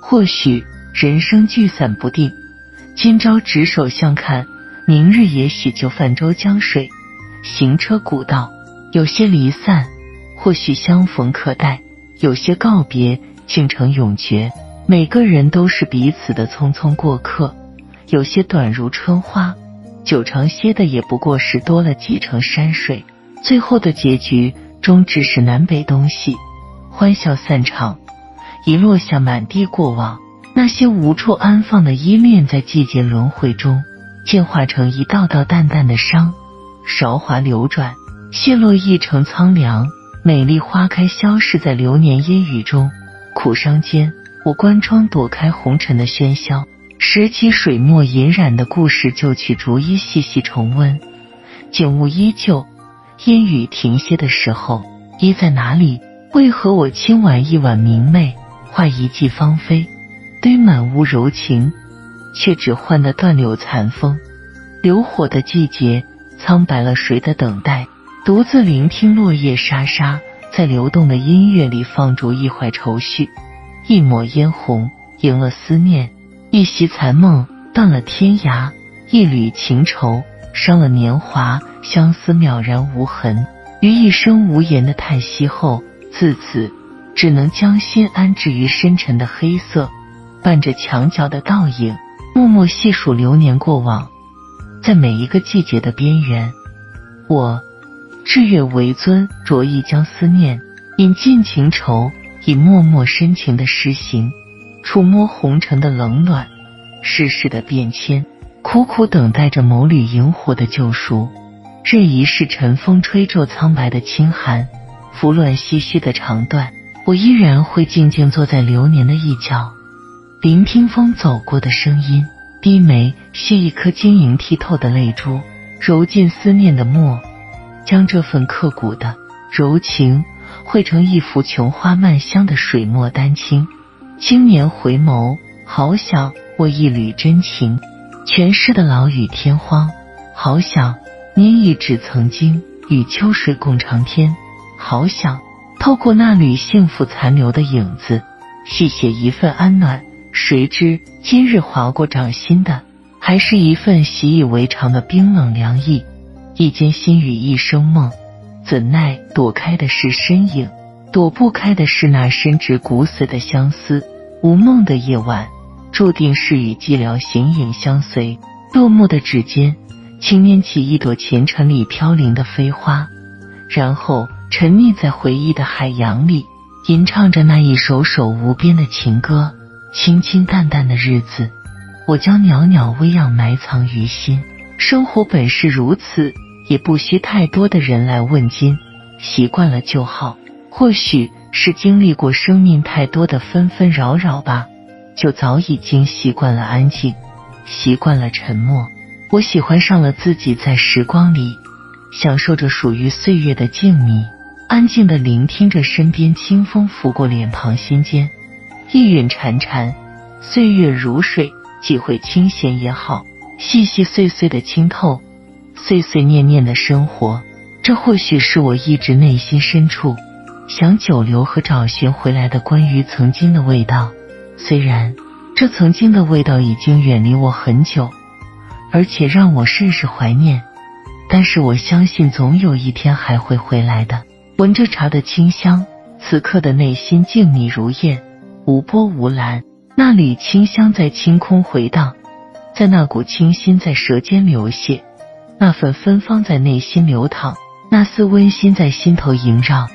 或许人生聚散不定，今朝执手相看，明日也许就泛舟江水，行车古道。有些离散，或许相逢可待；有些告别，竟成永诀。每个人都是彼此的匆匆过客，有些短如春花，久长些的也不过是多了几程山水。最后的结局终只是南北东西，欢笑散场，遗落下满地过往。那些无处安放的依恋，在季节轮回中，进化成一道道淡淡的伤，韶华流转。谢落一城苍凉，美丽花开消逝在流年烟雨中。苦伤间，我关窗躲开红尘的喧嚣，拾起水墨隐染的故事，就去逐一细细重温。景物依旧，烟雨停歇的时候，依在哪里？为何我轻挽一挽明媚，画一季芳菲，堆满屋柔情，却只换得断柳残风？流火的季节，苍白了谁的等待？独自聆听落叶沙沙，在流动的音乐里放逐一怀愁绪，一抹嫣红赢了思念，一袭残梦断了天涯，一缕情愁伤了年华，相思渺然无痕。于一声无言的叹息后，自此只能将心安置于深沉的黑色，伴着墙角的倒影，默默细数流年过往，在每一个季节的边缘，我。日月为尊，着意将思念引尽情愁，以默默深情的诗行，触摸红尘的冷暖，世事的变迁，苦苦等待着某缕萤火的救赎。任一世晨风吹皱苍白的清寒，拂乱唏嘘的长段，我依然会静静坐在流年的一角，聆听风走过的声音，低眉续一颗晶莹剔透的泪珠，揉进思念的墨。将这份刻骨的柔情绘成一幅琼花漫香的水墨丹青。青年回眸，好想握一缕真情，诠释的老雨天荒。好想捏一纸曾经，与秋水共长天。好想透过那缕幸福残留的影子，续写一份安暖。谁知今日划过掌心的，还是一份习以为常的冰冷凉意。一间心语一生梦，怎奈躲开的是身影，躲不开的是那深植骨髓的相思。无梦的夜晚，注定是与寂寥形影相随。落寞的指尖，轻捻起一朵前尘里飘零的飞花，然后沉溺在回忆的海洋里，吟唱着那一首首无边的情歌。清清淡淡的日子，我将袅袅微漾埋藏于心。生活本是如此。也不需太多的人来问津，习惯了就好。或许是经历过生命太多的纷纷扰扰吧，就早已经习惯了安静，习惯了沉默。我喜欢上了自己在时光里享受着属于岁月的静谧，安静的聆听着身边清风拂过脸庞心间，一韵潺潺，岁月如水，几回清闲也好，细细碎碎的清透。碎碎念念的生活，这或许是我一直内心深处想久留和找寻回来的关于曾经的味道。虽然这曾经的味道已经远离我很久，而且让我甚是怀念，但是我相信总有一天还会回来的。闻着茶的清香，此刻的内心静谧如燕，无波无澜。那缕清香在清空回荡，在那股清新在舌尖流泻。那份芬芳在内心流淌，那丝温馨在心头萦绕。